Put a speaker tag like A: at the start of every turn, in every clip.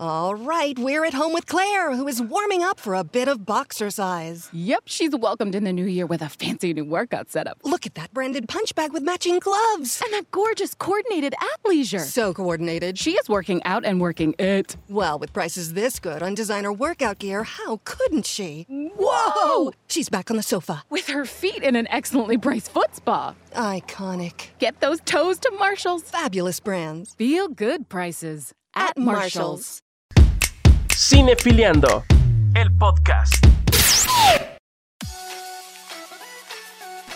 A: All right, we're at home with Claire, who is warming up for a bit of boxercise.
B: Yep, she's welcomed in the new year with a fancy new workout setup.
A: Look at that branded punch bag with matching gloves.
B: And that gorgeous coordinated athleisure.
A: So coordinated.
B: She is working out and working it.
A: Well, with prices this good on designer workout gear, how couldn't she?
B: Whoa!
A: She's back on the sofa.
B: With her feet in an excellently braced foot spa.
A: Iconic.
B: Get those toes to Marshall's.
A: Fabulous brands.
B: Feel good prices at, Marshall's.
C: Cinefiliando, el podcast.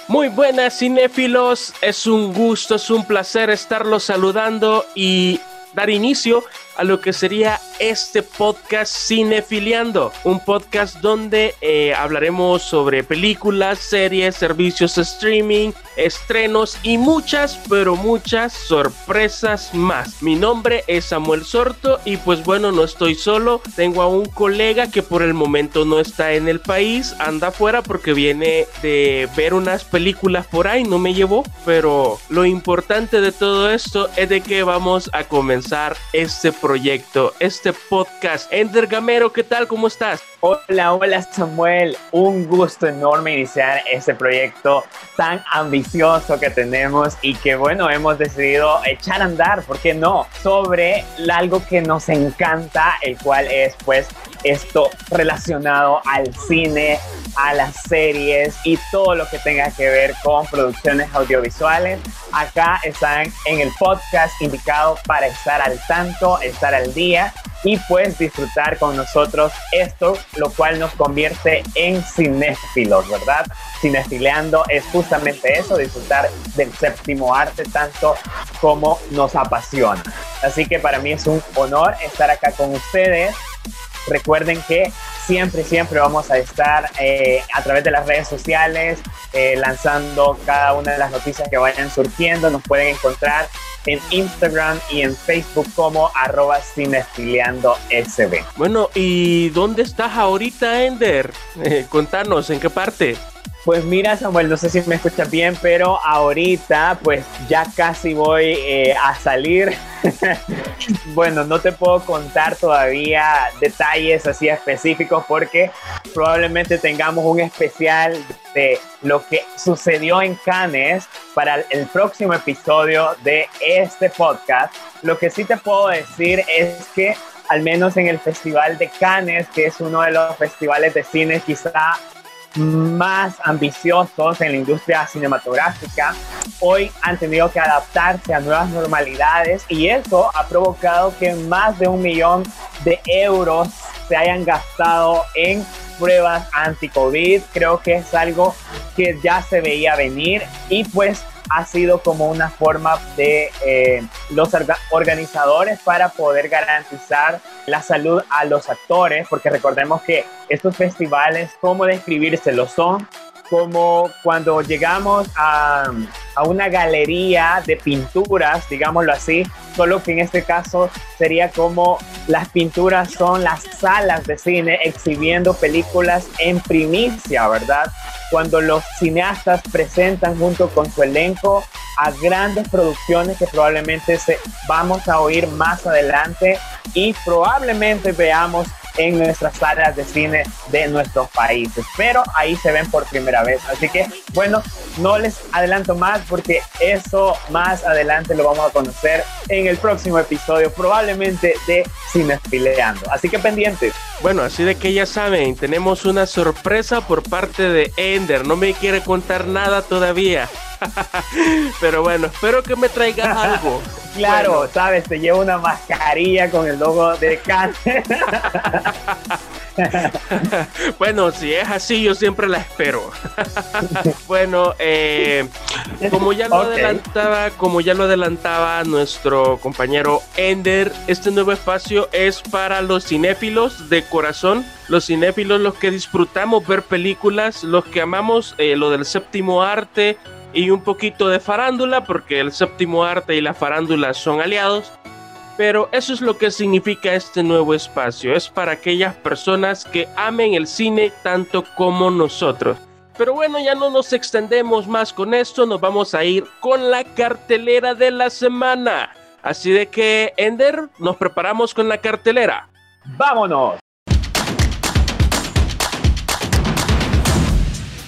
C: Muy buenas cinéfilos, es un gusto, es un placer estarlos saludando y dar inicio a lo que sería este podcast Cinefiliando, un podcast donde eh, hablaremos sobre películas, series, servicios de streaming, estrenos y muchas, pero muchas sorpresas más. Mi nombre es Samuel Sorto y pues bueno, no estoy solo, tengo a un colega que por el momento no está en el país, anda afuera porque viene de ver unas películas por ahí, no me llevó, pero lo importante de todo esto es de que vamos a comenzar este proyecto, este podcast. Ender Gamero, ¿qué tal? ¿Cómo estás?
D: Hola, hola Samuel. Un gusto enorme iniciar este proyecto tan ambicioso que tenemos y que bueno, hemos decidido echar a andar, ¿por qué no? Sobre algo que nos encanta, el cual es pues esto relacionado al cine, a las series y todo lo que tenga que ver con producciones audiovisuales. Acá están en el podcast indicado para estar al tanto, estar al día y pues disfrutar con nosotros esto, lo cual nos convierte en cinéfilos, ¿verdad? Cinefileando es justamente eso, disfrutar del séptimo arte tanto como nos apasiona. Así que para mí es un honor estar acá con ustedes. Recuerden que siempre, siempre vamos a estar eh, a través de las redes sociales eh, lanzando cada una de las noticias que vayan surgiendo. Nos pueden encontrar en Instagram y en Facebook como arroba SB.
C: Bueno, ¿y dónde estás ahorita, Ender? Eh, contanos, ¿en qué parte?
D: Pues mira, Samuel, no sé si me escuchas bien, pero ahorita pues ya casi voy eh, a salir. bueno, no te puedo contar todavía detalles así específicos porque probablemente tengamos un especial de lo que sucedió en Cannes para el próximo episodio de este podcast. Lo que sí te puedo decir es que al menos en el Festival de Cannes, que es uno de los festivales de cine quizá más ambiciosos en la industria cinematográfica, hoy han tenido que adaptarse a nuevas normalidades y eso ha provocado que más de un millón de euros se hayan gastado en pruebas anti-COVID. Creo que es algo que ya se veía venir y pues ha sido como una forma de eh, los organizadores para poder garantizar la salud a los actores, porque recordemos que estos festivales, ¿cómo lo Son como cuando llegamos a, a, una galería de pinturas, digámoslo así, solo que en este caso sería como las pinturas son las salas de cine exhibiendo películas en primicia, ¿verdad? Cuando los cineastas presentan junto con su elenco a grandes producciones que probablemente se, vamos a oír más adelante y probablemente veamos en nuestras salas de cine de nuestros países. Pero ahí se ven por primera vez. Así que, bueno, no les adelanto más porque eso más adelante lo vamos a conocer en el próximo episodio, probablemente de Cinespileando. Así que pendientes.
C: Bueno, así de que ya saben, tenemos una sorpresa por parte de Ender. No me quiere contar nada todavía. Pero bueno, espero que me traigas algo.
D: claro, sabes, te llevo una mascarilla con el logo de Cannes.
C: bueno, si es así, yo siempre la espero. bueno, eh, como ya lo adelantaba, como ya lo adelantaba nuestro compañero Ender, este nuevo espacio es para los cinéfilos de corazón, los cinéfilos, los que disfrutamos ver películas, los que amamos eh, lo del séptimo arte y un poquito de farándula, porque el séptimo arte y la farándula son aliados. Pero eso es lo que significa este nuevo espacio. Es para aquellas personas que amen el cine tanto como nosotros. Pero bueno, ya no nos extendemos más con esto, nos vamos a ir con la cartelera de la semana. Así de que, Ender, nos preparamos con la cartelera.
D: ¡Vámonos!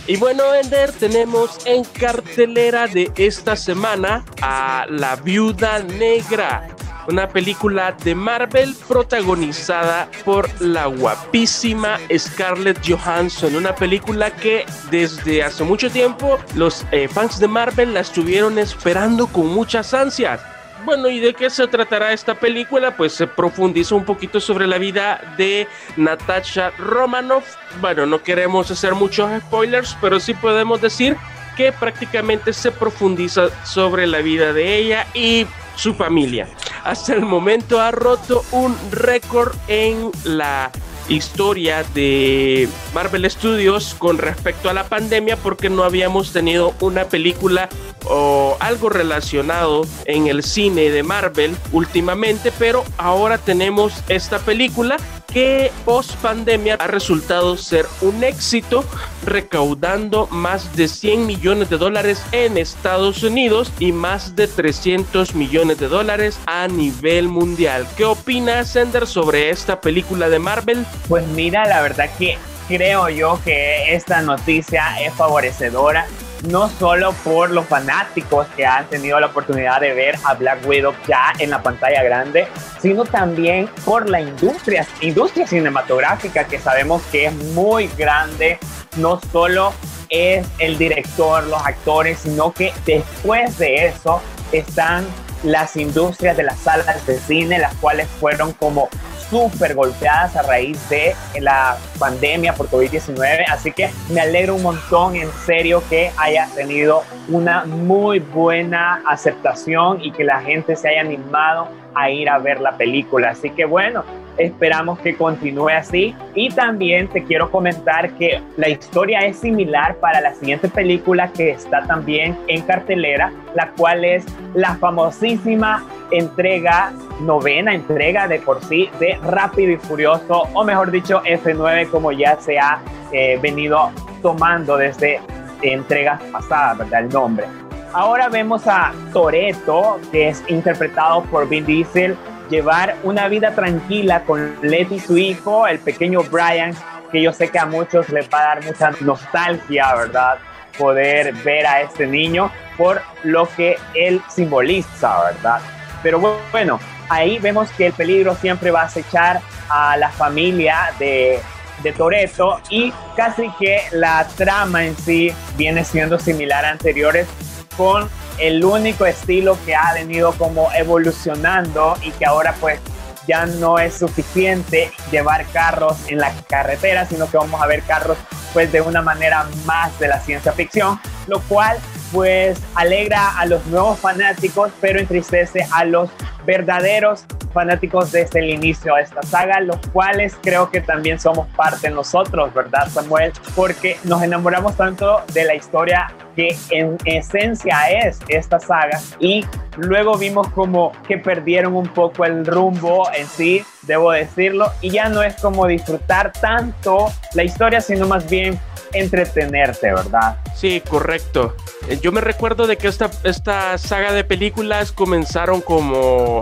C: Y bueno, Ender, tenemos en cartelera de esta semana a La Viuda Negra, una película de Marvel protagonizada por la guapísima Scarlett Johansson, una película que desde hace mucho tiempo los eh, fans de Marvel la estuvieron esperando con muchas ansias. Bueno, ¿y de qué se tratará esta película? Pues se profundiza un poquito sobre la vida de Natasha Romanoff. Bueno, no queremos hacer muchos spoilers, pero sí podemos decir que prácticamente se profundiza sobre la vida de ella y su familia. Hasta el momento ha roto un récord en la historia de Marvel Studios con respecto a la pandemia porque no habíamos tenido una película o algo relacionado en el cine de Marvel últimamente, pero ahora tenemos esta película que post pandemia ha resultado ser un éxito, recaudando más de 100 millones de dólares en Estados Unidos y más de 300 millones de dólares a nivel mundial. ¿Qué opinas, Sender, sobre esta película de Marvel?
D: Pues mira, la verdad que creo yo que esta noticia es favorecedora no solo por los fanáticos que han tenido la oportunidad de ver a Black Widow ya en la pantalla grande, sino también por la industria, industria cinematográfica que sabemos que es muy grande, no solo es el director, los actores, sino que después de eso están las industrias de las salas de cine, las cuales fueron como súper golpeadas a raíz de la pandemia por COVID-19. Así que me alegro un montón, en serio, que haya tenido una muy buena aceptación y que la gente se haya animado a ir a ver la película. Así que bueno, Esperamos que continúe así. Y también te quiero comentar que la historia es similar para la siguiente película que está también en cartelera, la cual es la famosísima entrega, novena entrega de por sí de Rápido y Furioso, o mejor dicho, F9, como ya se ha eh, venido tomando desde entregas pasadas, ¿verdad? El nombre. Ahora vemos a Toreto, que es interpretado por Vin Diesel, llevar una vida tranquila con Letty, su hijo, el pequeño Brian, que yo sé que a muchos les va a dar mucha nostalgia, ¿verdad? Poder ver a este niño por lo que él simboliza, ¿verdad? Pero bueno, ahí vemos que el peligro siempre va a acechar a la familia de, de Toreto y casi que la trama en sí viene siendo similar a anteriores con el único estilo que ha venido como evolucionando y que ahora pues ya no es suficiente llevar carros en la carretera, sino que vamos a ver carros pues de una manera más de la ciencia ficción, lo cual pues alegra a los nuevos fanáticos, pero entristece a los verdaderos fanáticos desde el inicio de esta saga, los cuales creo que también somos parte nosotros, ¿verdad, Samuel? Porque nos enamoramos tanto de la historia que en esencia es esta saga y luego vimos como que perdieron un poco el rumbo en sí, debo decirlo, y ya no es como disfrutar tanto la historia, sino más bien entretenerte, ¿verdad?
C: Sí, correcto. Eh, yo me recuerdo de que esta, esta saga de películas comenzaron como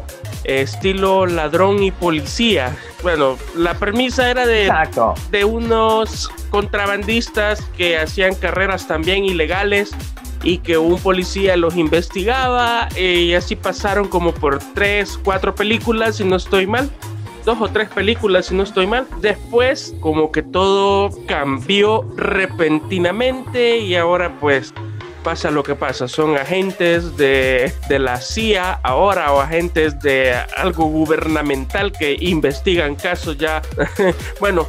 C: eh, estilo ladrón y policía. Bueno, la premisa era de, de unos contrabandistas que hacían carreras también ilegales y que un policía los investigaba eh, y así pasaron como por tres, cuatro películas, si no estoy mal dos o tres películas, si no estoy mal. Después, como que todo cambió repentinamente y ahora pues pasa lo que pasa. Son agentes de, de la CIA ahora o agentes de algo gubernamental que investigan casos ya. bueno,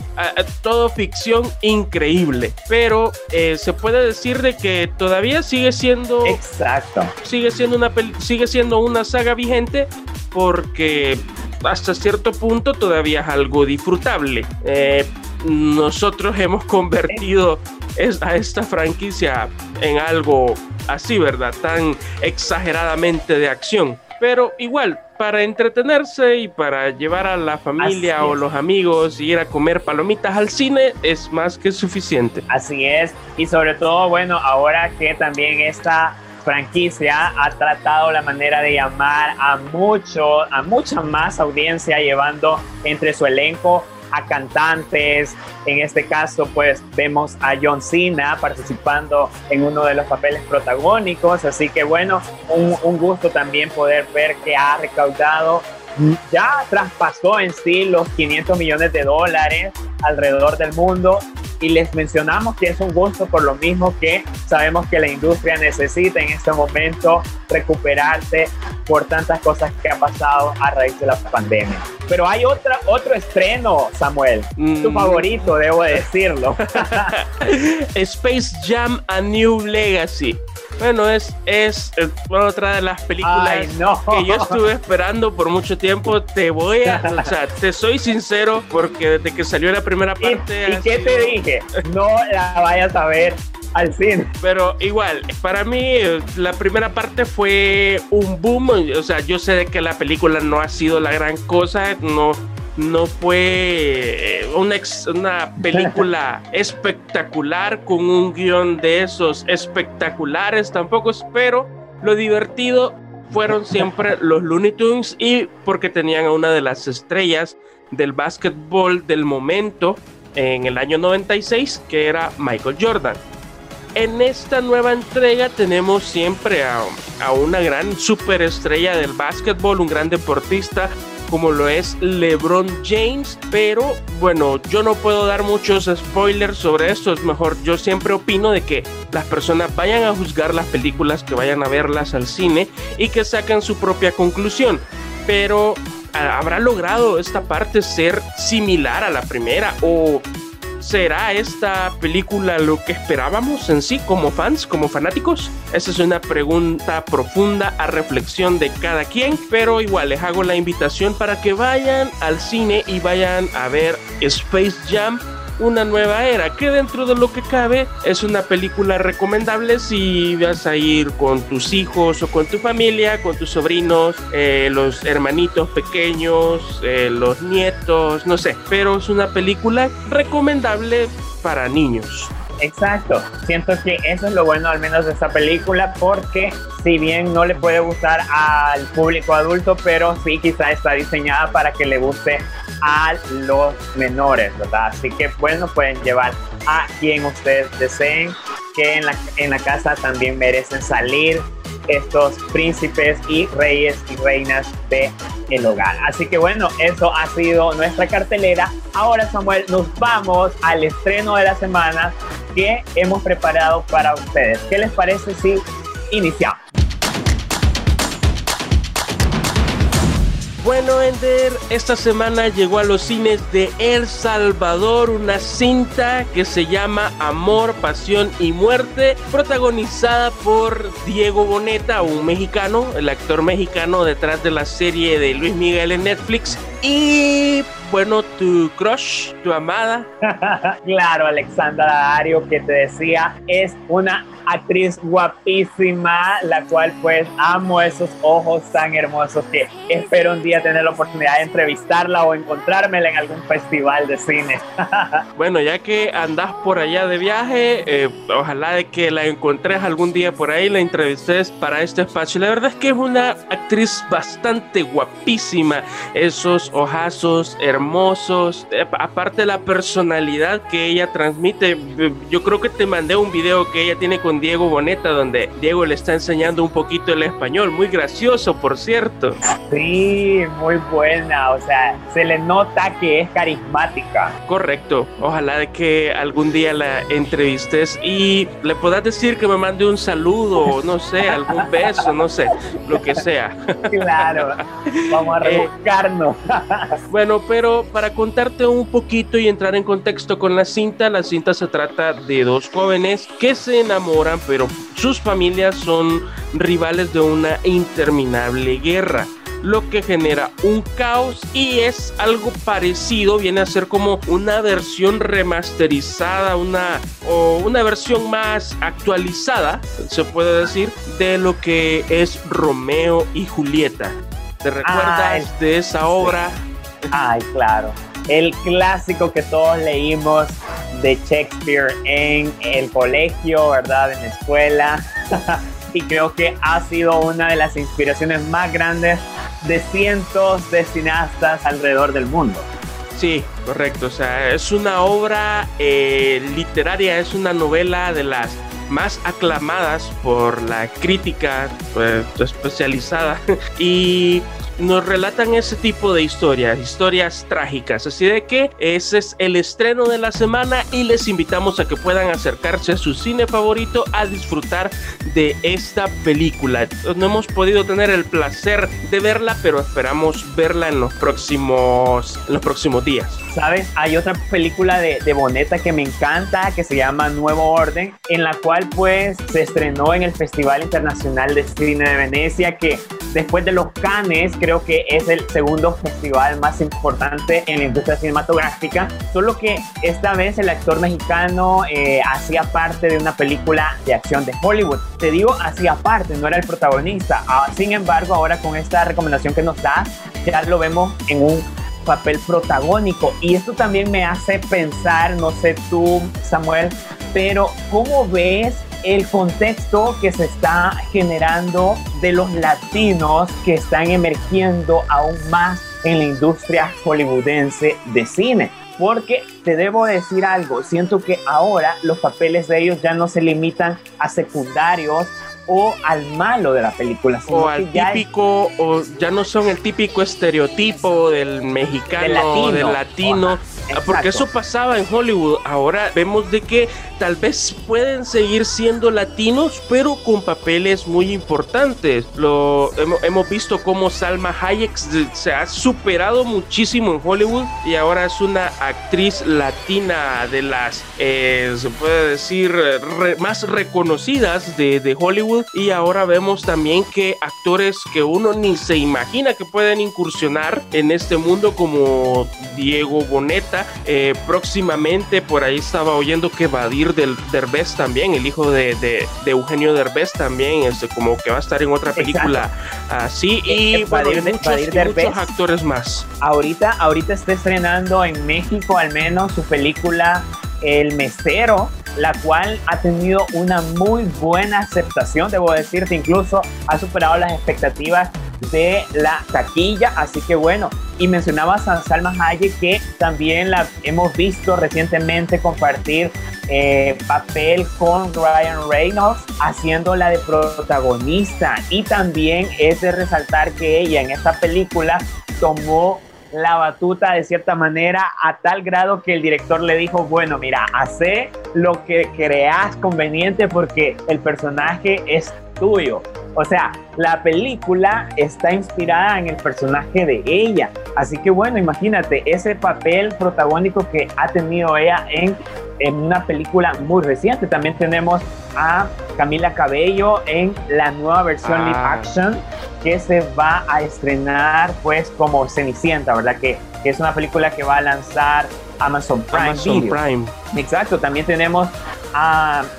C: todo ficción increíble. Pero eh, se puede decir de que todavía sigue siendo.
D: Exacto.
C: Sigue siendo una, sigue siendo una saga vigente porque hasta cierto punto todavía es algo disfrutable. Eh, nosotros hemos convertido a esta franquicia en algo así, ¿verdad? Tan exageradamente de acción. Pero igual, para entretenerse y para llevar a la familia o los amigos y ir a comer palomitas al cine es más que suficiente.
D: Así es. Y sobre todo, bueno, ahora que también esta franquicia ha tratado la manera de llamar a mucho, a mucha más audiencia llevando entre su elenco a cantantes. En este caso, pues vemos a John Cena participando en uno de los papeles protagónicos. Así que bueno, un, un gusto también poder ver que ha recaudado ya traspasó en sí los 500 millones de dólares alrededor del mundo y les mencionamos que es un gusto por lo mismo que sabemos que la industria necesita en este momento recuperarse por tantas cosas que ha pasado a raíz de la pandemia. Pero hay otra, otro estreno, Samuel, tu mm. favorito, debo decirlo.
C: Space Jam A New Legacy. Bueno, es, es, otra de las películas que yo estuve esperando por mucho tiempo. Te voy a, o sea, te soy sincero porque desde que salió la primera parte.
D: ¿Y, qué te dije? No la vayas a ver al cine.
C: Pero igual, para mí la primera parte fue un boom. O sea, yo sé que la película no ha sido la gran cosa, no, no fue eh, una, una película espectacular con un guion de esos espectaculares tampoco, pero lo divertido fueron siempre los Looney Tunes y porque tenían a una de las estrellas del básquetbol del momento en el año 96, que era Michael Jordan. En esta nueva entrega tenemos siempre a, a una gran superestrella del básquetbol, un gran deportista, como lo es LeBron James, pero bueno, yo no puedo dar muchos spoilers sobre esto, es mejor, yo siempre opino de que las personas vayan a juzgar las películas, que vayan a verlas al cine y que saquen su propia conclusión, pero ¿habrá logrado esta parte ser similar a la primera o ¿Será esta película lo que esperábamos en sí como fans, como fanáticos? Esa es una pregunta profunda a reflexión de cada quien, pero igual les hago la invitación para que vayan al cine y vayan a ver Space Jam una nueva era, que dentro de lo que cabe es una película recomendable si vas a ir con tus hijos o con tu familia, con tus sobrinos, eh, los hermanitos pequeños, eh, los nietos, no sé, pero es una película recomendable para niños.
D: Exacto, siento que eso es lo bueno al menos de esta película porque si bien no le puede gustar al público adulto, pero sí quizá está diseñada para que le guste a los menores, ¿verdad? Así que bueno, pueden llevar a quien ustedes deseen, que en la, en la casa también merecen salir estos príncipes y reyes y reinas de el hogar. Así que bueno, eso ha sido nuestra cartelera. Ahora Samuel, nos vamos al estreno de la semana que hemos preparado para ustedes. ¿Qué les parece si iniciamos?
C: Bueno, Ender, esta semana llegó a los cines de El Salvador una cinta que se llama Amor, Pasión y Muerte, protagonizada por Diego Boneta, un mexicano, el actor mexicano detrás de la serie de Luis Miguel en Netflix. Y bueno, tu crush, tu amada.
D: claro, Alexandra Dario, que te decía, es una actriz guapísima, la cual pues amo esos ojos tan hermosos que espero un día tener la oportunidad de entrevistarla o encontrármela en algún festival de cine.
C: bueno, ya que andas por allá de viaje, eh, ojalá de que la encontres algún día por ahí, la entrevistes para este espacio. La verdad es que es una actriz bastante guapísima, esos ojazos hermosos, eh, aparte de la personalidad que ella transmite, yo creo que te mandé un video que ella tiene con Diego Boneta, donde Diego le está enseñando un poquito el español. Muy gracioso, por cierto.
D: Sí, muy buena. O sea, se le nota que es carismática.
C: Correcto. Ojalá que algún día la entrevistes y le puedas decir que me mande un saludo, no sé, algún beso, no sé, lo que sea.
D: Claro. Vamos a eh, rebuscarnos.
C: bueno, pero para contarte un poquito y entrar en contexto con la cinta, la cinta se trata de dos jóvenes que se enamoran, pero sus familias son rivales de una interminable guerra lo que genera un caos y es algo parecido, viene a ser como una versión remasterizada, una o una versión más actualizada, se puede decir, de lo que es Romeo y Julieta. ¿Te recuerdas de esa obra?
D: Ay, claro. El clásico que todos leímos de Shakespeare en el colegio, ¿verdad? En la escuela. y creo que ha sido una de las inspiraciones más grandes de cientos de cineastas alrededor del mundo.
C: Sí, correcto. O sea, es una obra eh, literaria, es una novela de las más aclamadas por la crítica pues, especializada y nos relatan ese tipo de historias, historias trágicas. Así de que ese es el estreno de la semana y les invitamos a que puedan acercarse a su cine favorito a disfrutar de esta película. No hemos podido tener el placer de verla, pero esperamos verla en los próximos, en los próximos días.
D: ¿Sabes? Hay otra película de, de Boneta que me encanta, que se llama Nuevo Orden, en la cual pues se estrenó en el Festival Internacional de Cine de Venecia, que después de los Cannes creo que es el segundo festival más importante en la industria cinematográfica, solo que esta vez el actor mexicano eh, hacía parte de una película de acción de Hollywood. Te digo, hacía parte, no era el protagonista. Ah, sin embargo, ahora con esta recomendación que nos da, ya lo vemos en un papel protagónico. Y esto también me hace pensar, no sé tú, Samuel, pero ¿cómo ves el contexto que se está generando de los latinos que están emergiendo aún más en la industria hollywoodense de cine? Porque te debo decir algo, siento que ahora los papeles de ellos ya no se limitan a secundarios o al malo de la película.
C: o al típico, o ya no son el típico estereotipo del mexicano, del latino. Ah, porque eso pasaba en Hollywood. Ahora vemos de que tal vez pueden seguir siendo latinos, pero con papeles muy importantes. Lo hemos, visto cómo Salma Hayek se ha superado muchísimo en Hollywood y ahora es una actriz latina de las, eh, se puede decir, más reconocidas de, de Hollywood. Y ahora vemos también que actores que uno ni se imagina que pueden incursionar en este mundo como Diego Bonet eh, próximamente por ahí estaba oyendo que Vadir del Derbez también, el hijo de, de, Eugenio Derbez también, este, como que va a estar en otra película así. Y, eh, bueno, muchos, actores más.
D: Ahorita, ahorita está estrenando en México al menos su película El Mesero la cual ha tenido una muy buena aceptación, debo decirte, incluso ha superado las expectativas de la taquilla, así que bueno, y mencionabas a Salma Hayek que también la hemos visto recientemente compartir eh, papel con Ryan Reynolds haciéndola de protagonista. Y también es de resaltar que ella en esta película tomó la batuta de cierta manera a tal grado que el director le dijo, bueno, mira, hace lo que creas conveniente porque el personaje es tuyo. O sea, la película está inspirada en el personaje de ella. Así que bueno, imagínate ese papel protagónico que ha tenido ella en, en una película muy reciente. También tenemos a Camila Cabello en la nueva versión live ah. action que se va a estrenar pues como Cenicienta, ¿verdad? Que, es una película que va a lanzar Amazon Prime.
C: Amazon Prime.
D: Exacto, también tenemos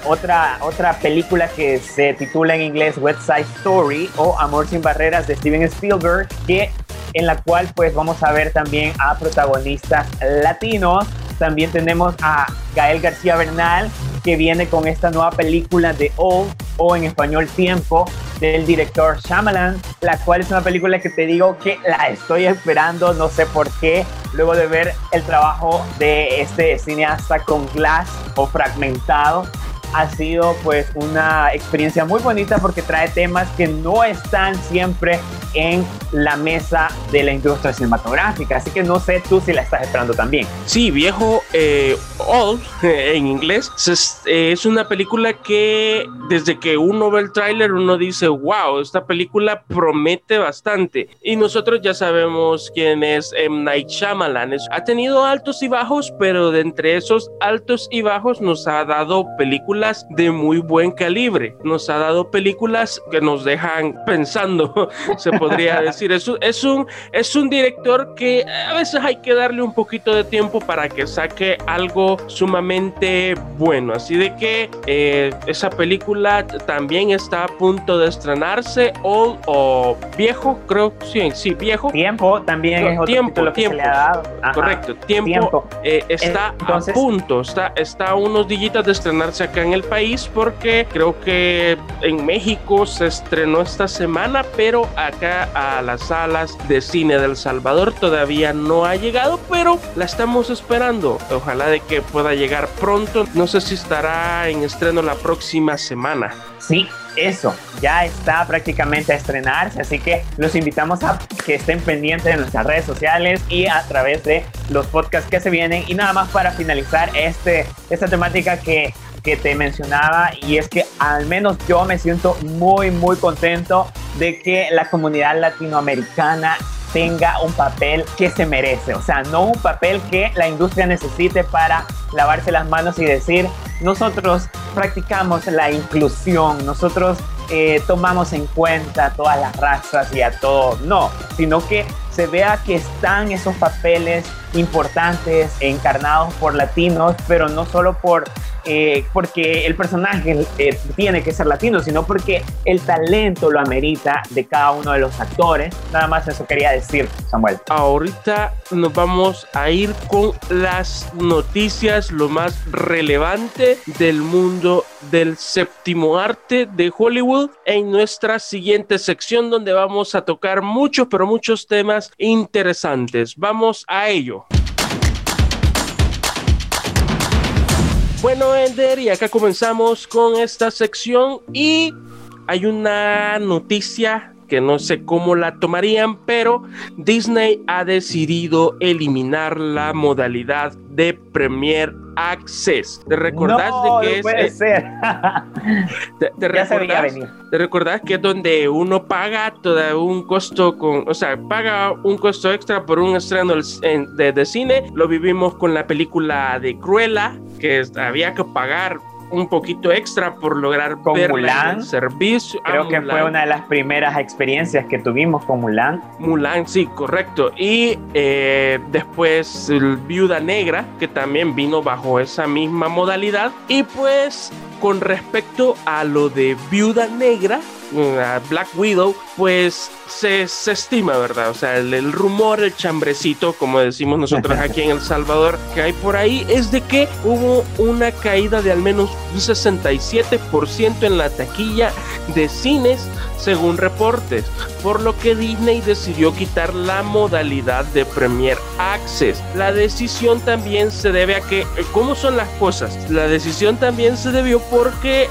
D: otra, otra película que se titula en inglés West Side Story o Amor sin Barreras de Steven Spielberg, que en la cual pues vamos a ver también a protagonistas latinos. También tenemos a Gael García Bernal, que viene con esta nueva película de Old o en español Tiempo del director Shyamalan, la cual es una película que te digo que la estoy esperando, no sé por qué, luego de ver el trabajo de este cineasta con Glass o Fragmentado. Ha sido pues una experiencia muy bonita porque trae temas que no están siempre en la mesa de la industria cinematográfica. Así que no sé tú si la estás esperando también.
C: Sí, viejo, eh, Old en inglés es, una película que desde que uno ve el tráiler uno dice, wow, esta película promete bastante. Y nosotros ya sabemos quién es M. Night Shyamalan. Ha tenido altos y bajos, pero de entre esos altos y bajos nos ha dado películas de muy buen calibre. Nos ha dado películas que nos dejan pensando, se podría decir. Es un, es, un, es un director que a veces hay que darle un poquito de tiempo para que saque algo sumamente bueno. Así de que eh, esa película también está a punto de estrenarse. Old o viejo, creo, sí, sí, viejo.
D: Tiempo también es otro
C: tiempo, tiempo. Correcto, tiempo, eh, está a punto, está, está a unos dígitos de estrenarse acá en el país porque creo que en México se estrenó esta semana, pero acá a las salas de cine del Salvador todavía no ha llegado, pero la estamos esperando. Ojalá de que pueda llegar pronto. No sé si estará en estreno la próxima semana.
D: Sí, eso ya está prácticamente a estrenarse, así que los invitamos a que estén pendientes de nuestras redes sociales y a través de los podcasts que se vienen. Y nada más para finalizar este, esta temática que, que te mencionaba, y es que al menos yo me siento muy, muy contento de que la comunidad latinoamericana tenga un papel que se merece, o sea, no un papel que la industria necesite para lavarse las manos y decir, nosotros practicamos la inclusión, nosotros eh, tomamos en cuenta todas las razas y a todo, no, sino que se vea que están esos papeles importantes encarnados por latinos, pero no solo por eh, porque el personaje eh, tiene que ser latino, sino porque el talento lo amerita de cada uno de los actores. Nada más eso quería decir, Samuel.
C: Ahorita nos vamos a ir con las noticias, lo más relevante del mundo del séptimo arte de Hollywood en nuestra siguiente sección donde vamos a tocar muchos, pero muchos temas interesantes. Vamos a ello. Bueno, Ender, y acá comenzamos con esta sección y hay una noticia que no sé cómo la tomarían, pero Disney ha decidido eliminar la modalidad de Premier Access. ¿Te recordás de que
D: no Puede ser.
C: ¿Te, te recordás, ¿Te recordás que es donde uno paga todo un costo con, o sea, paga un costo extra por un estreno de, de cine? Lo vivimos con la película de Cruella, que había que pagar un poquito extra por lograr
D: con
C: ver
D: Mulan,
C: el servicio.
D: Creo que fue una de las primeras experiencias que tuvimos con Mulan.
C: Mulan, sí, correcto. Y eh, después el Viuda Negra, que también vino bajo esa misma modalidad. Y pues con respecto a lo de Viuda Negra, Black Widow, pues se, estima, ¿verdad? O sea, el, rumor, el chambrecito, como decimos nosotros aquí en El Salvador, que hay por ahí, es de que hubo una caída de al menos un 67% en la taquilla de cines, según reportes, por lo que Disney decidió quitar la modalidad de Premier Access. La decisión también se debe a que, ¿cómo son las cosas? La decisión también se debió porque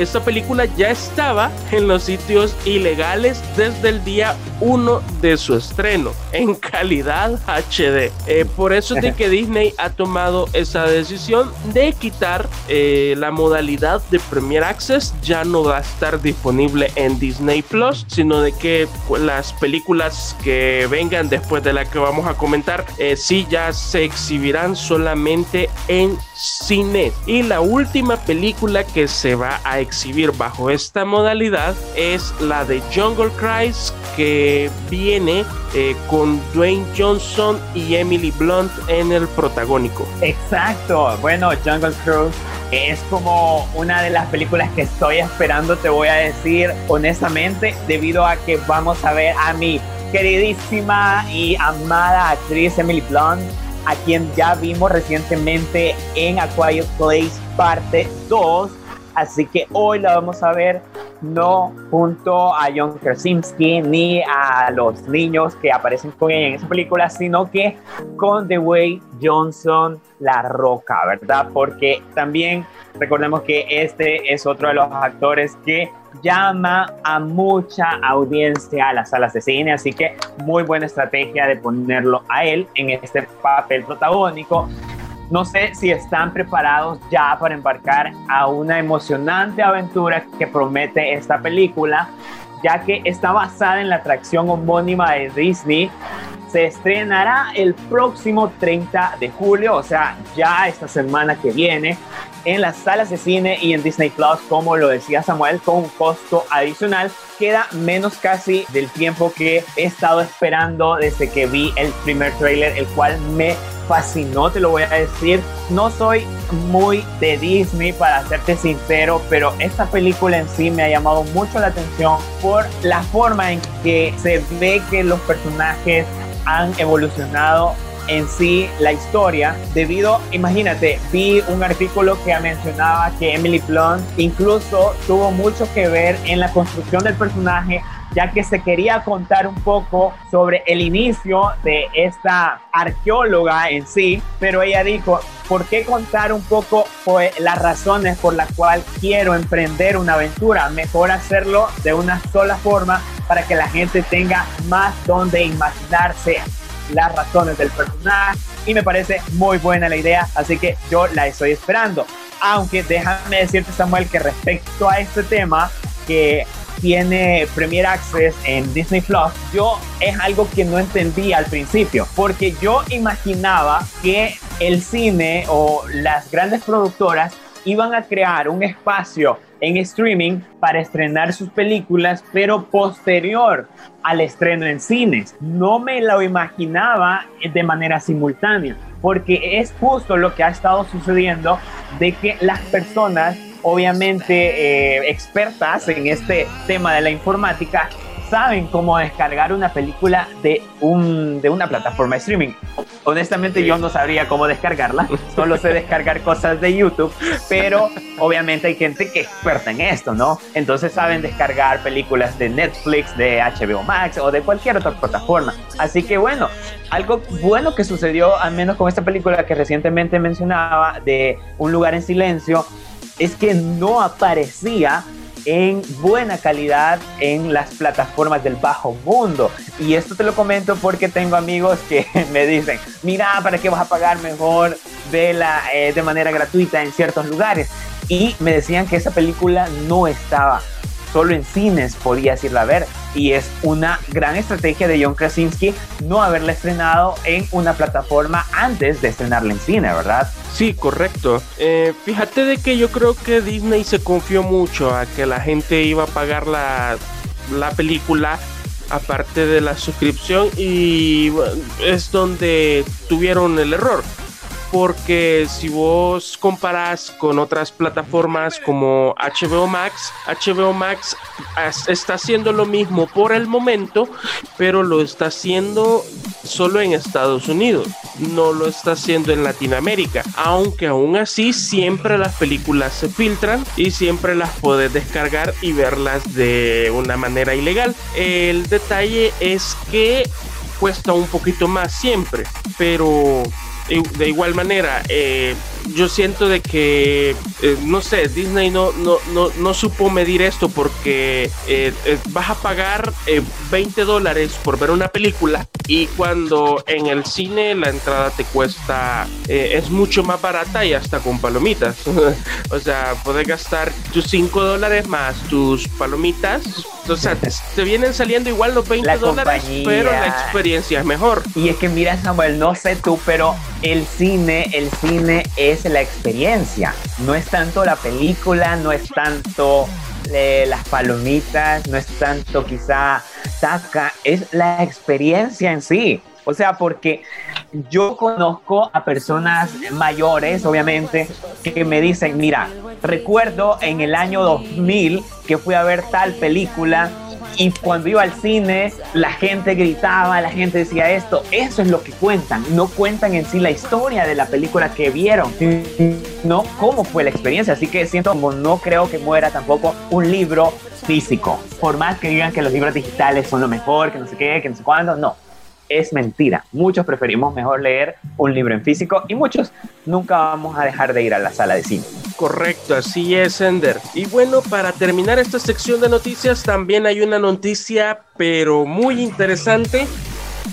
C: esta película ya estaba en los sitios ilegales desde el día 1 de su estreno en calidad HD. Eh, por eso es de que Disney ha tomado esa decisión de quitar eh, la modalidad de Premier Access. Ya no va a estar disponible en Disney Plus, sino de que las películas que vengan después de la que vamos a comentar, eh, sí ya se exhibirán solamente en cine. Y la última película que se va a exhibir bajo esta modalidad es la de Jungle Cries que viene eh, con Dwayne Johnson y Emily Blunt en el protagónico.
D: Exacto. Bueno, Jungle Cruise es como una de las películas que estoy esperando, te voy a decir honestamente, debido a que vamos a ver a mi queridísima y amada actriz Emily Blunt a quien ya vimos recientemente en A Place parte 2. Así que hoy la vamos a ver no junto a John Krasinski ni a los niños que aparecen con ella en esa película, sino que con The Way Johnson La Roca, ¿verdad? Porque también recordemos que este es otro de los actores que llama a mucha audiencia a las salas de cine, así que muy buena estrategia de ponerlo a él en este papel protagónico. No sé si están preparados ya para embarcar a una emocionante aventura que promete esta película, ya que está basada en la atracción homónima de Disney. Se estrenará el próximo 30 de julio, o sea, ya esta semana que viene, en las salas de cine y en Disney Plus, como lo decía Samuel, con un costo adicional. Queda menos casi del tiempo que he estado esperando desde que vi el primer trailer, el cual me fascinó, te lo voy a decir. No soy muy de Disney, para serte sincero, pero esta película en sí me ha llamado mucho la atención por la forma en que se ve que los personajes han evolucionado en sí la historia debido, imagínate, vi un artículo que mencionaba que Emily Blunt incluso tuvo mucho que ver en la construcción del personaje ya que se quería contar un poco sobre el inicio de esta arqueóloga en sí, pero ella dijo, ¿por qué contar un poco pues, las razones por las cuales quiero emprender una aventura? Mejor hacerlo de una sola forma para que la gente tenga más donde imaginarse las razones del personaje y me parece muy buena la idea, así que yo la estoy esperando. Aunque déjame decirte Samuel que respecto a este tema que tiene Premier Access en Disney Plus, yo es algo que no entendí al principio, porque yo imaginaba que el cine o las grandes productoras iban a crear un espacio en streaming para estrenar sus películas, pero posterior al estreno en cines. No me lo imaginaba de manera simultánea, porque es justo lo que ha estado sucediendo de que las personas, obviamente eh, expertas en este tema de la informática, saben cómo descargar una película de, un, de una plataforma de streaming. Honestamente yo no sabría cómo descargarla, solo sé descargar cosas de YouTube, pero obviamente hay gente que es experta en esto, ¿no? Entonces saben descargar películas de Netflix, de HBO Max o de cualquier otra plataforma. Así que bueno, algo bueno que sucedió, al menos con esta película que recientemente mencionaba, de Un lugar en silencio, es que no aparecía en buena calidad en las plataformas del bajo mundo. Y esto te lo comento porque tengo amigos que me dicen, mira, ¿para qué vas a pagar mejor vela eh, de manera gratuita en ciertos lugares? Y me decían que esa película no estaba solo en cines podías irla a ver. Y es una gran estrategia de John Krasinski no haberla estrenado en una plataforma antes de estrenarla en cine, ¿verdad?
C: Sí, correcto. Eh, fíjate de que yo creo que Disney se confió mucho a que la gente iba a pagar la, la película aparte de la suscripción y es donde tuvieron el error porque si vos comparás con otras plataformas como HBO Max, HBO Max está haciendo lo mismo por el momento, pero lo está haciendo solo en Estados Unidos, no lo está haciendo en Latinoamérica, aunque aún así siempre las películas se filtran y siempre las puedes descargar y verlas de una manera ilegal. El detalle es que cuesta un poquito más siempre, pero de igual manera, eh, yo siento de que, eh, no sé, Disney no, no, no, no supo medir esto porque eh, vas a pagar 20 dólares por ver una película y cuando en el cine la entrada te cuesta, es mucho más barata y hasta con palomitas. o sea, puedes gastar tus 5 dólares más tus palomitas. O sea, te, vienen saliendo igual los 20 dólares, pero la experiencia es mejor.
D: Y es que mira, Samuel, no sé tú, pero el cine, el cine es la experiencia. No es tanto la película, no es tanto las palomitas, no es tanto quizá saca, es la experiencia en sí. O sea, porque yo conozco a personas mayores, obviamente, que me dicen, mira, recuerdo en el año 2000 que fui a ver tal película y cuando iba al cine, la gente gritaba, la gente decía esto. Eso es lo que cuentan. No cuentan en sí la historia de la película que vieron, no cómo fue la experiencia. Así que siento como no creo que muera tampoco un libro físico. Por más que digan que los libros digitales son lo mejor, que no sé qué, que no sé cuándo, no es mentira. Muchos preferimos mejor leer un libro en físico y muchos nunca vamos a dejar de ir a la sala de cine.
C: Correcto, así es, Ender. Y bueno, para terminar esta sección de noticias, también hay una noticia, pero muy interesante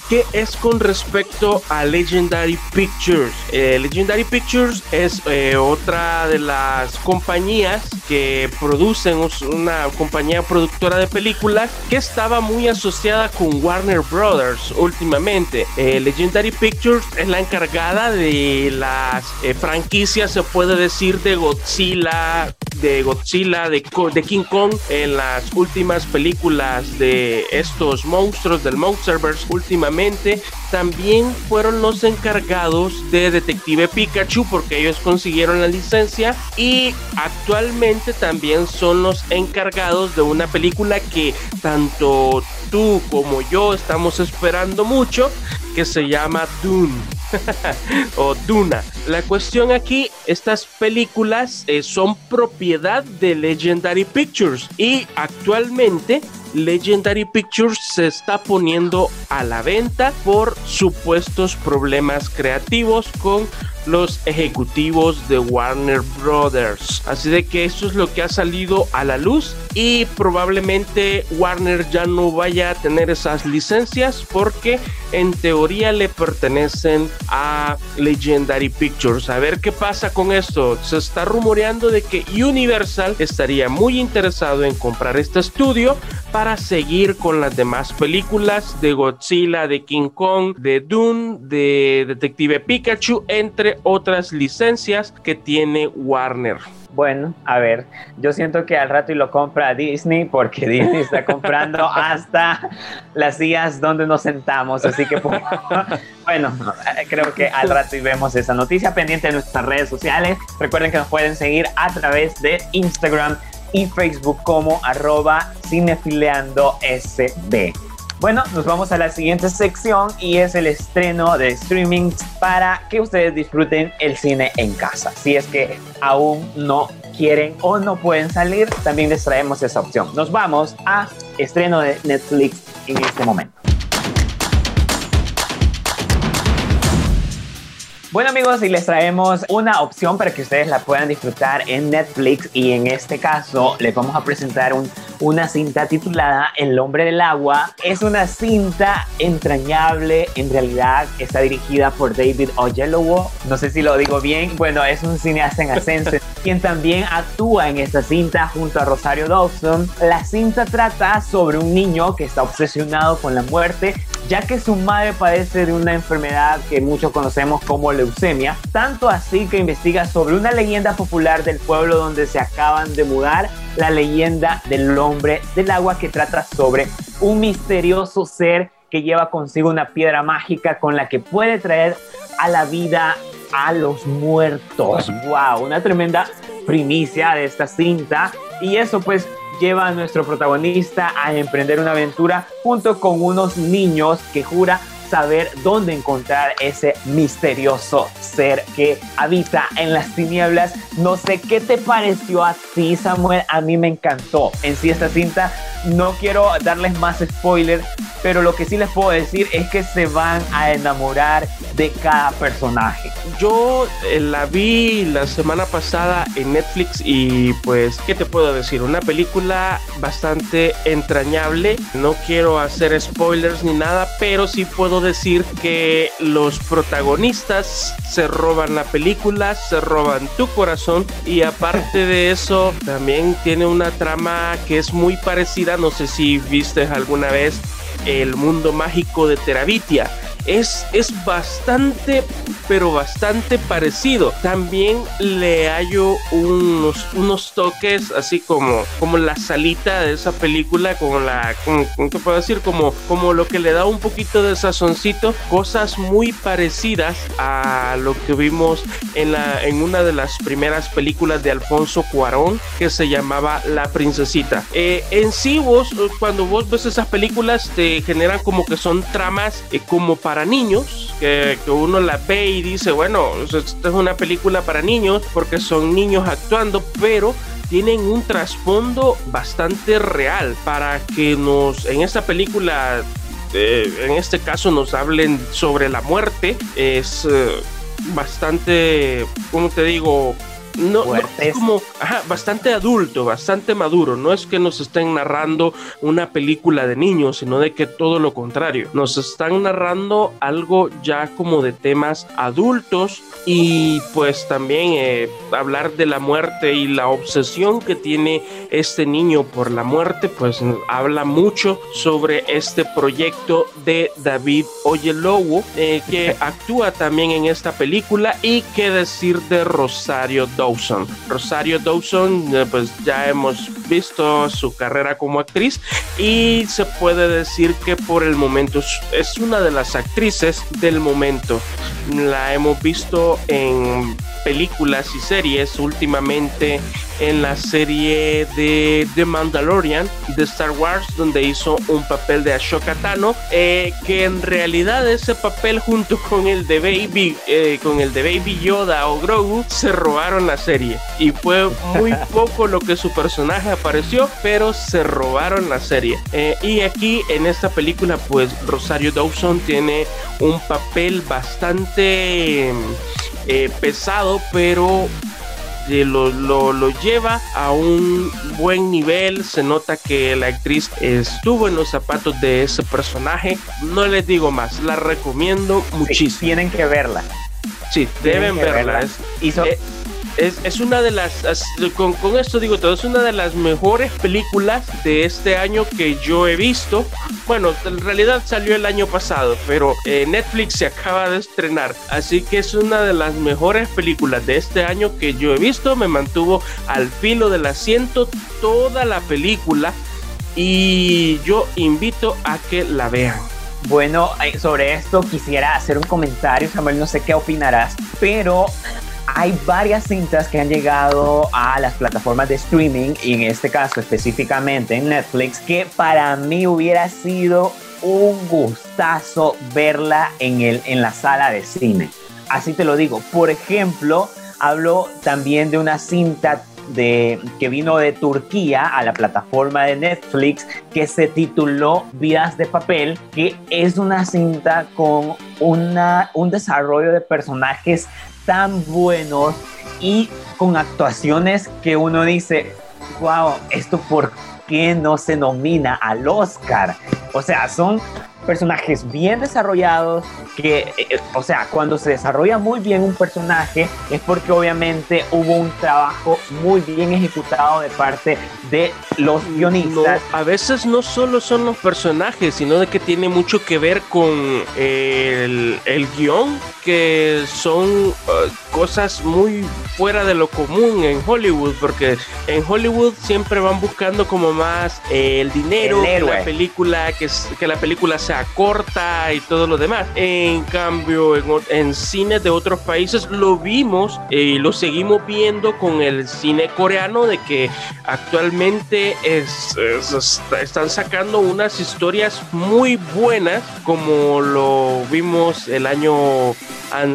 C: que es con respecto a Legendary Pictures. Eh, Legendary Pictures es eh, otra de las compañías que producen una compañía productora de películas que estaba muy asociada con Warner Brothers últimamente. Eh, Legendary Pictures es la encargada de las franquicias, se puede decir, de Godzilla, de Godzilla, de, de King Kong en las últimas películas de estos monstruos del Monsterverse últimamente. También fueron los encargados de Detective Pikachu porque ellos consiguieron la licencia. Y actualmente también son los encargados de una película que tanto tú como yo estamos esperando mucho que se llama Dune o Duna. La cuestión aquí, estas películas eh, son propiedad de Legendary Pictures y actualmente Legendary Pictures se está poniendo a la venta por supuestos problemas creativos con los ejecutivos de Warner Brothers. Así de que esto es lo que ha salido a la luz y probablemente Warner ya no vaya a tener esas licencias porque en teoría le pertenecen a Legendary Pictures. A ver qué pasa con esto. Se está rumoreando de que Universal estaría muy interesado en comprar este estudio para seguir con las demás películas de Godzilla, de King Kong, de Dune, de Detective Pikachu, entre otras licencias que tiene Warner.
D: Bueno, a ver, yo siento que al rato y lo compra Disney porque Disney está comprando hasta las sillas donde nos sentamos, así que pues, bueno, creo que al rato y vemos esa noticia pendiente en nuestras redes sociales. Recuerden que nos pueden seguir a través de Instagram y Facebook como arroba cinefileandosb. Bueno, nos vamos a la siguiente sección y es el estreno de streaming para que ustedes disfruten el cine en casa. Si es que aún no quieren o no pueden salir, también les traemos esa opción. Nos vamos a estreno de Netflix en este momento. Bueno amigos, y les traemos una opción para que ustedes la puedan disfrutar en Netflix y en este caso les vamos a presentar un, una cinta titulada El hombre del agua. Es una cinta entrañable, en realidad está dirigida por David Oyelowo, no sé si lo digo bien, bueno, es un cineasta en ascenso, quien también actúa en esta cinta junto a Rosario Dawson. La cinta trata sobre un niño que está obsesionado con la muerte, ya que su madre padece de una enfermedad que muchos conocemos como leucemia, tanto así que investiga sobre una leyenda popular del pueblo donde se acaban de mudar, la leyenda del hombre del agua que trata sobre un misterioso ser que lleva consigo una piedra mágica con la que puede traer a la vida a los muertos. ¡Wow! Una tremenda primicia de esta cinta. Y eso pues lleva a nuestro protagonista a emprender una aventura junto con unos niños que jura saber dónde encontrar ese misterioso ser que habita en las tinieblas. No sé qué te pareció a ti, Samuel. A mí me encantó. En sí, esta cinta no quiero darles más spoilers, pero lo que sí les puedo decir es que se van a enamorar de cada personaje.
C: Yo eh, la vi la semana pasada en Netflix y pues, ¿qué te puedo decir? Una película bastante entrañable. No quiero hacer spoilers ni nada, pero sí puedo decir que los protagonistas se roban la película, se roban tu corazón y aparte de eso también tiene una trama que es muy parecida, no sé si viste alguna vez el mundo mágico de Terabitia es, es bastante, pero bastante parecido. También le hallo unos, unos toques así como, como la salita de esa película, como la, como, ¿qué puedo decir? Como, como lo que le da un poquito de sazoncito, cosas muy parecidas a lo que vimos en, la, en una de las primeras películas de Alfonso Cuarón que se llamaba La Princesita. Eh, en sí, vos, cuando vos ves esas películas, te generan como que son tramas eh, como para niños, que, que, uno la ve y dice, bueno, esta es una película para niños porque son niños actuando, pero tienen un trasfondo bastante real para que nos en esta película en este caso nos hablen sobre la muerte es eh, bastante como te digo no, es como bastante adulto, bastante maduro. No es que nos estén narrando una película de niños, sino de que todo lo contrario. Nos están narrando algo ya como de temas adultos y pues también eh, hablar de la muerte y la obsesión que tiene este niño por la muerte, pues habla mucho sobre este proyecto de David Oyelowo, eh, que actúa también en esta película y qué decir de Rosario Dawson. Rosario Dawson, eh, pues ya hemos visto su carrera como actriz y se puede decir que por el momento es una de las actrices del momento. La hemos visto en películas y series últimamente en la serie de The Mandalorian de Star Wars, donde hizo un papel de Ashoka Tano, eh, que en realidad ese papel junto con el de Baby, eh, con el de Baby Yoda o Grogu, se robaron la serie y fue muy poco lo que su personaje apareció, pero se robaron la serie. Eh, y aquí en esta película, pues Rosario Dawson tiene un papel bastante pesado, pero lo, lo, lo, lleva a un buen nivel. Se nota que la actriz estuvo en los zapatos de ese personaje. No les digo más, la recomiendo muchísimo.
D: tienen que verla.
C: Sí, deben verla. Eh, es, una de las, con, esto digo todo, es una de las mejores películas de este año que yo he visto. Bueno, en realidad salió el año pasado, pero eh, Netflix se acaba de estrenar. Así que es una de las mejores películas de este año que yo he visto. Me mantuvo al filo del asiento toda la película y yo invito a que la vean.
D: Bueno, sobre esto quisiera hacer un comentario, Samuel, no sé qué opinarás, pero hay varias cintas que han llegado a las plataformas de streaming y en este caso específicamente en Netflix que para mí hubiera sido un gustazo verla en, el, en la sala de cine. Así te lo digo. Por ejemplo, hablo también de una cinta de, que vino de Turquía a la plataforma de Netflix que se tituló Vidas de Papel, que es una cinta con una, un desarrollo de personajes tan buenos y con actuaciones que uno dice, wow, esto por qué no se nomina al Oscar. O sea, son personajes bien desarrollados, que, eh, eh, o sea, cuando se desarrolla muy bien un personaje es porque obviamente hubo un trabajo muy bien ejecutado de parte de los guionistas.
C: a veces no solo son los personajes, sino de que tiene mucho que ver con el, el guion, que son uh, cosas muy fuera de lo común en Hollywood, porque en Hollywood siempre van buscando como más eh, el dinero, que la película, que, que la película sea corta y todo lo demás. En cambio, en, en cines de otros países lo vimos y lo seguimos viendo con el cine coreano de que actualmente es, están sacando unas historias muy buenas como lo vimos el año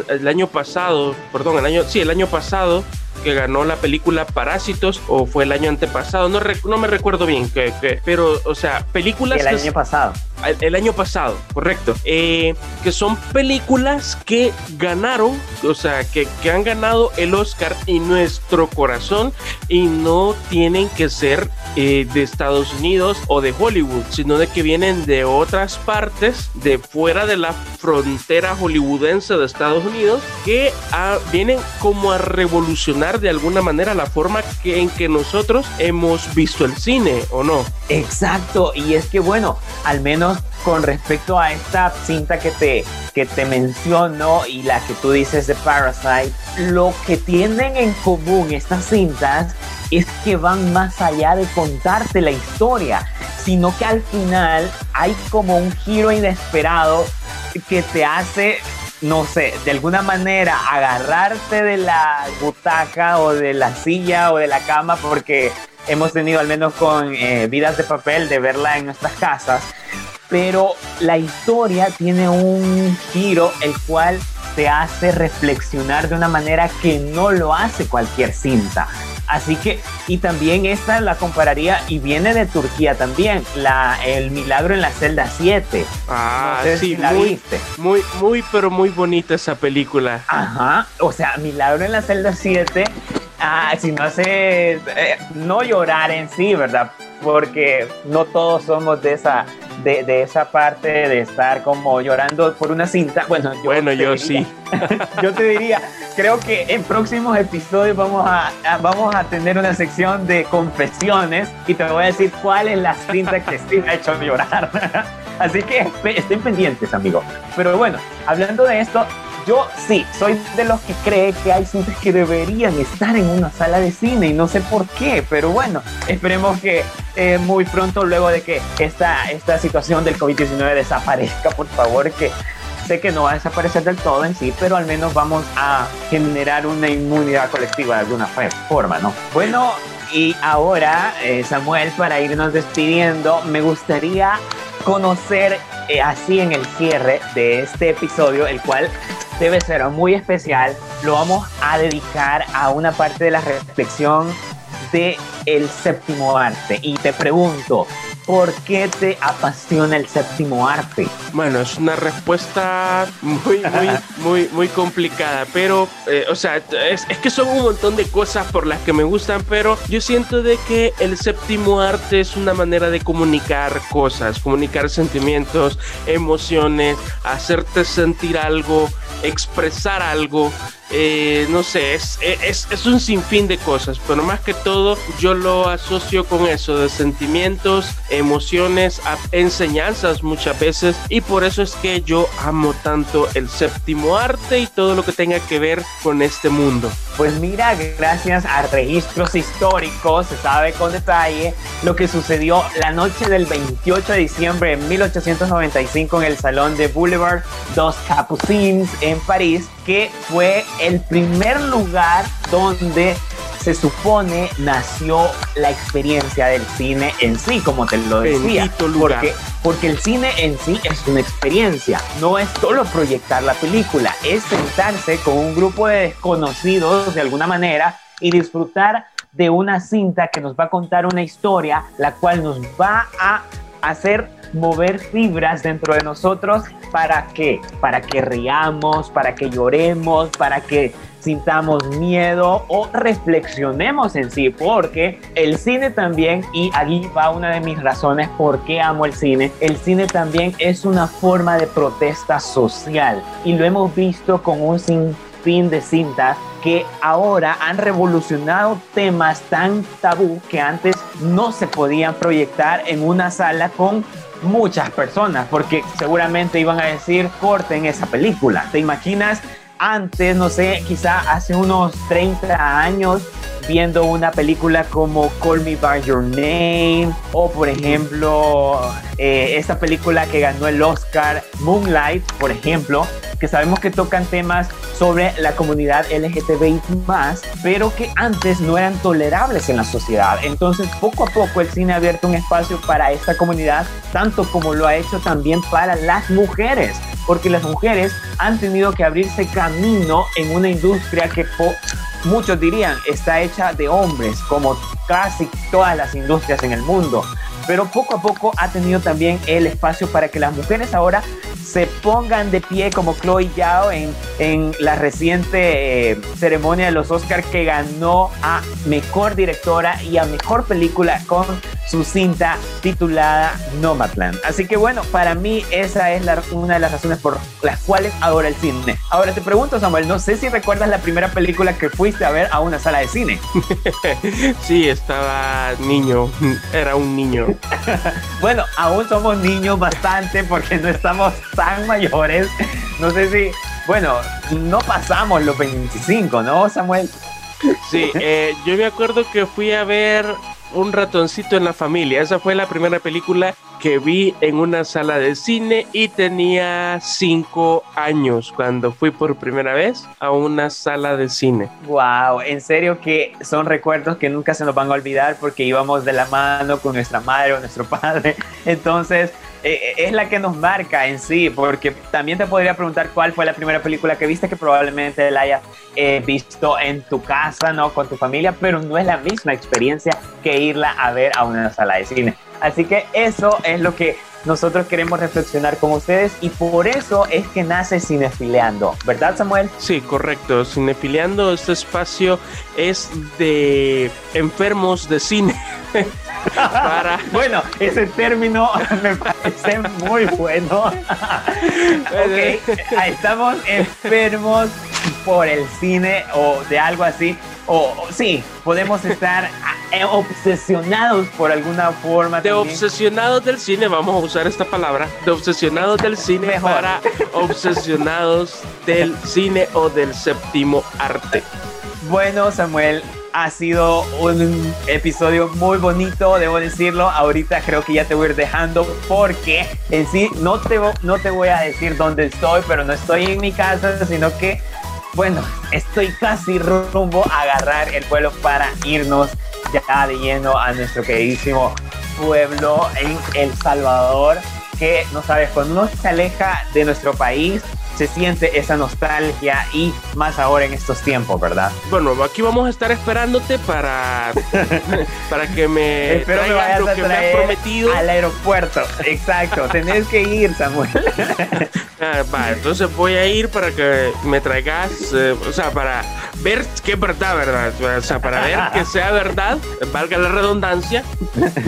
C: el año pasado, perdón, el año sí, el año pasado que ganó la película Parásitos o fue el año antepasado, no, no me recuerdo bien, que, pero, o sea, películas...
D: El año pasado.
C: El, año pasado, correcto. Eh, que son películas que ganaron, o sea, que, que han ganado el Oscar en nuestro corazón y no tienen que ser eh, de Estados Unidos o de Hollywood, sino de que vienen de otras partes, de fuera de la frontera hollywoodense de Estados Unidos que ah, vienen como a revolucionar de alguna manera la forma que, en que nosotros hemos visto el cine, ¿o no?
D: Exacto, y es que bueno, al menos con respecto a esta cinta que te, que te menciono y la que tú dices de Parasite, lo que tienen en común estas cintas es que van más allá de contarte la historia, sino que al final hay como un giro inesperado que te hace no sé, de alguna manera agarrarte de la butaca o de la silla o de la cama porque hemos tenido al menos con eh, vidas de papel de verla en nuestras casas, pero la historia tiene un giro el cual te hace reflexionar de una manera que no lo hace cualquier cinta. Así que, y también esta la compararía, y viene de Turquía también, la, El Milagro en la Celda 7.
C: Ah, sí, muy, muy, muy, pero muy bonita esa película.
D: Ajá, o sea, Milagro en la Celda 7 Ah, si no hace, eh, no llorar en sí, ¿verdad? Porque no todos somos de esa, de, de, esa parte de estar como llorando por una cinta. Bueno,
C: yo, bueno, yo sí.
D: yo te diría, creo que en próximos episodios vamos a, vamos a tener una sección de confesiones y te voy a decir cuál es la cinta que sí me ha hecho llorar. Así que estén pendientes, amigo. Pero bueno, hablando de esto, yo sí, soy de los que cree que hay cintas que deberían estar en una sala de cine y no sé por qué, pero bueno, esperemos que eh, muy pronto, luego de que esta, esta situación del COVID-19 desaparezca, por favor, que sé que no va a desaparecer del todo en sí, pero al menos vamos a generar una inmunidad colectiva de alguna forma, ¿no? Bueno, y ahora, eh, Samuel, para irnos despidiendo, me gustaría conocer eh, así en el cierre de este episodio, el cual debe ser muy especial, lo vamos a dedicar a una parte de la reflexión de el séptimo arte. Y te pregunto, ¿por qué te apasiona el séptimo arte?
C: Bueno, es una respuesta muy, muy, muy, complicada, pero, eh, o sea, es, es, que son un montón de cosas por las que me gustan, pero yo siento de que el séptimo arte es una manera de comunicar cosas, comunicar sentimientos, emociones, hacerte sentir algo, expresar algo, eh, no sé, es, es, es, un sinfín de cosas, pero más que todo yo lo asocio con eso, de sentimientos, emociones, enseñanzas muchas veces, y por eso es que yo amo tanto el séptimo arte y todo lo que tenga que ver con este mundo.
D: Pues mira, gracias a registros históricos se sabe con detalle lo que sucedió la noche del 28 de diciembre de 1895 en el Salón de Boulevard dos Capucines en París, que fue el primer lugar donde se supone nació la experiencia del cine en sí, como te lo decía. Porque, porque el cine en sí es una experiencia, no es solo proyectar la película, es sentarse con un grupo de desconocidos de alguna manera y disfrutar de una cinta que nos va a contar una historia, la cual nos va a hacer mover fibras dentro de nosotros para que, para que riamos, para que lloremos, para que sintamos miedo o reflexionemos en sí, porque el cine también, y aquí va una de mis razones por qué amo el cine, el cine también es una forma de protesta social y lo hemos visto con un sinfín de cintas que ahora han revolucionado temas tan tabú que antes no se podían proyectar en una sala con muchas personas, porque seguramente iban a decir, corten esa película. ¿Te imaginas antes, no sé, quizá hace unos 30 años, viendo una película como Call Me By Your Name o por ejemplo eh, esta película que ganó el Oscar Moonlight, por ejemplo, que sabemos que tocan temas sobre la comunidad LGTBI pero que antes no eran tolerables en la sociedad. Entonces, poco a poco el cine ha abierto un espacio para esta comunidad, tanto como lo ha hecho también para las mujeres, porque las mujeres han tenido que abrirse camino en una industria que muchos dirían está hecha de hombres, como casi todas las industrias en el mundo. Pero poco a poco ha tenido también el espacio para que las mujeres ahora se pongan de pie como Chloe Zhao en, en la reciente eh, ceremonia de los Oscars que ganó a Mejor Directora y a Mejor Película con su cinta titulada Nomadland. Así que bueno, para mí esa es una de las razones por las cuales adoro el cine. Ahora te pregunto, Samuel, no sé si recuerdas la primera película que fuiste a ver a una sala de cine.
C: sí, estaba niño, era un niño.
D: bueno, aún somos niños bastante porque no estamos tan mayores. No sé si, bueno, no pasamos los 25, ¿no, Samuel?
C: Sí, eh, yo me acuerdo que fui a ver un ratoncito en la familia. Esa fue la primera película que vi en una sala de cine y tenía cinco años cuando fui por primera vez a una sala de cine.
D: Wow, en serio que son recuerdos que nunca se nos van a olvidar porque íbamos de la mano con nuestra madre o nuestro padre. Entonces, es la que nos marca en sí, porque también te podría preguntar cuál fue la primera película que viste que probablemente la hayas eh, visto en tu casa, ¿no? Con tu familia, pero no es la misma experiencia que irla a ver a una sala de cine. Así que eso es lo que nosotros queremos reflexionar con ustedes y por eso es que nace Cinefileando, ¿verdad Samuel?
C: Sí, correcto. Cinefileando, este espacio es de enfermos de cine.
D: Para... Bueno, ese término me parece muy bueno. ok, estamos enfermos por el cine o de algo así. O, sí, podemos estar eh, obsesionados por alguna forma.
C: De obsesionados del cine, vamos a usar esta palabra. De obsesionados del cine para obsesionados del cine o del séptimo arte.
D: Bueno, Samuel, ha sido un episodio muy bonito, debo decirlo. Ahorita creo que ya te voy a ir dejando porque en sí no te, no te voy a decir dónde estoy, pero no estoy en mi casa, sino que, bueno, estoy casi rumbo a agarrar el vuelo para irnos ya de lleno a nuestro queridísimo pueblo en El Salvador, que no sabes, cuando uno se aleja de nuestro país, se siente esa nostalgia y más ahora en estos tiempos, ¿verdad?
C: Bueno, aquí vamos a estar esperándote para, para que me
D: Espero me vayas a traer prometido. Al aeropuerto, exacto. Tenés que ir, Samuel.
C: Ah, va, entonces voy a ir para que me traigas, eh, o sea, para ver qué es verdad, ¿verdad? O sea, para ver que sea verdad, valga la redundancia,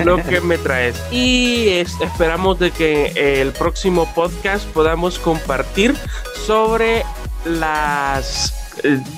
C: lo que me traes. Y esperamos de que el próximo podcast podamos compartir sobre las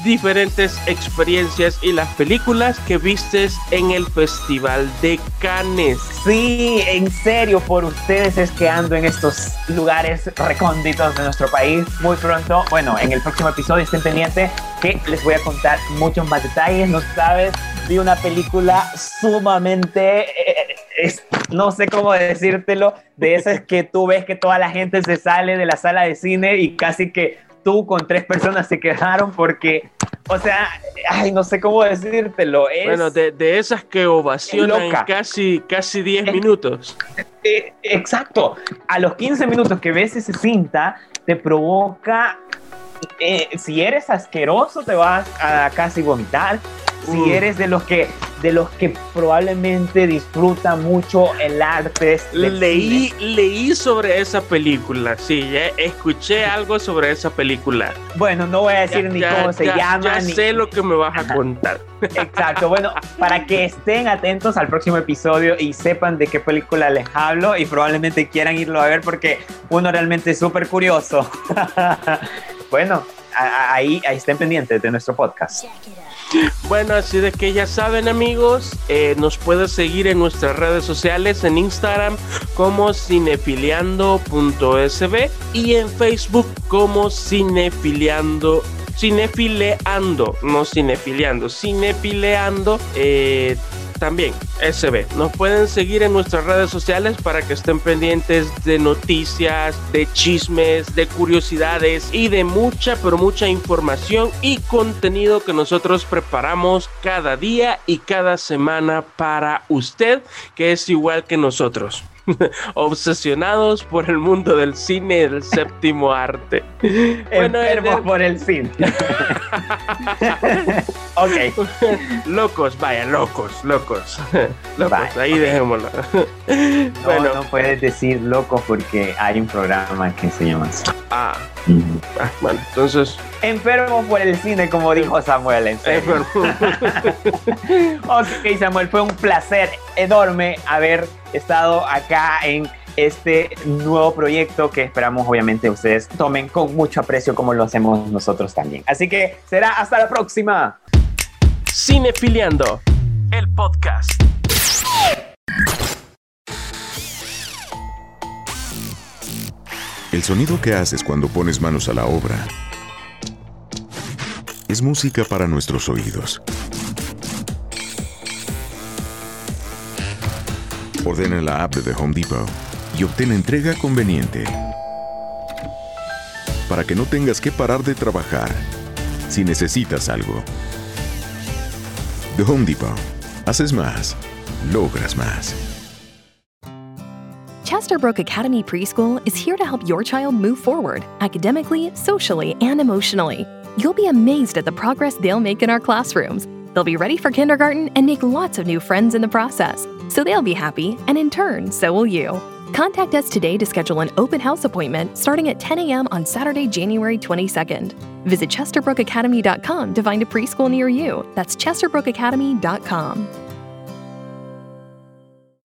C: diferentes experiencias y las películas que vistes en el Festival de Cannes.
D: Sí, en serio, por ustedes es que ando en estos lugares recónditos de nuestro país. Muy pronto, bueno, en el próximo episodio estén pendientes que les voy a contar muchos más detalles. No sabes, vi una película sumamente... Eh, es, no sé cómo decírtelo, de esas que tú ves que toda la gente se sale de la sala de cine y casi que tú con tres personas se quedaron porque, o sea, ay, no sé cómo decírtelo. Es
C: bueno, de, de esas que ovacionan casi, casi 10 minutos.
D: Eh, exacto. A los 15 minutos que ves ese cinta, te provoca eh, si eres asqueroso te vas a casi vomitar. Si eres de los que de los que probablemente disfruta mucho el arte.
C: Leí, leí sobre esa película, sí, escuché algo sobre esa película.
D: Bueno, no voy a decir ni cómo se llama.
C: Ya sé lo que me vas a contar.
D: Exacto, bueno, para que estén atentos al próximo episodio y sepan de qué película les hablo y probablemente quieran irlo a ver porque uno realmente es súper curioso. bueno, ahí, ahí estén pendientes de nuestro podcast.
C: Bueno, así de que ya saben amigos, eh, nos puedes seguir en nuestras redes sociales, en Instagram como cinefiliando.sb y en Facebook como cinefiliando cinefileando, no cinefiliando, cinefileando. Eh, también SB. Nos pueden seguir en nuestras redes sociales para que estén pendientes de noticias, de chismes, de curiosidades y de mucha, pero mucha información y contenido que nosotros preparamos cada día y cada semana para usted, que es igual que nosotros. obsesionados por el mundo del cine y del séptimo arte.
D: bueno, por el cine. Ok.
C: locos, vaya, locos, locos. locos,
D: Vaya,
C: ahí dejémoslo.
D: No,
C: bueno,
D: no puedes decir loco porque hay un programa que se llama así.
C: ah, ah, bueno, entonces,
D: Enfermo por el cine, como dijo Samuel. En serio.
C: bueno,
D: Ok, Samuel, fue un placer enorme haber estado acá en este nuevo proyecto que esperamos obviamente ustedes tomen con mucho aprecio como lo hacemos nosotros también. Así que será hasta la próxima.
C: Cinefiliando, el podcast.
E: El sonido que haces cuando pones manos a la obra es música para nuestros oídos. Ordena la app de The Home Depot y obtén entrega conveniente. Para que no tengas que parar de trabajar si necesitas algo. The Home Depot. Haces más. Logras más.
F: Chesterbrook Academy Preschool is here to help your child move forward academically, socially, and emotionally. You'll be amazed at the progress they'll make in our classrooms. They'll be ready for kindergarten and make lots of new friends in the process. So they'll be happy, and in turn, so will you. Contact us today to schedule an open house appointment starting at 10 a.m. on Saturday, January 22nd. Visit ChesterbrookAcademy.com to find a preschool near you. That's ChesterbrookAcademy.com.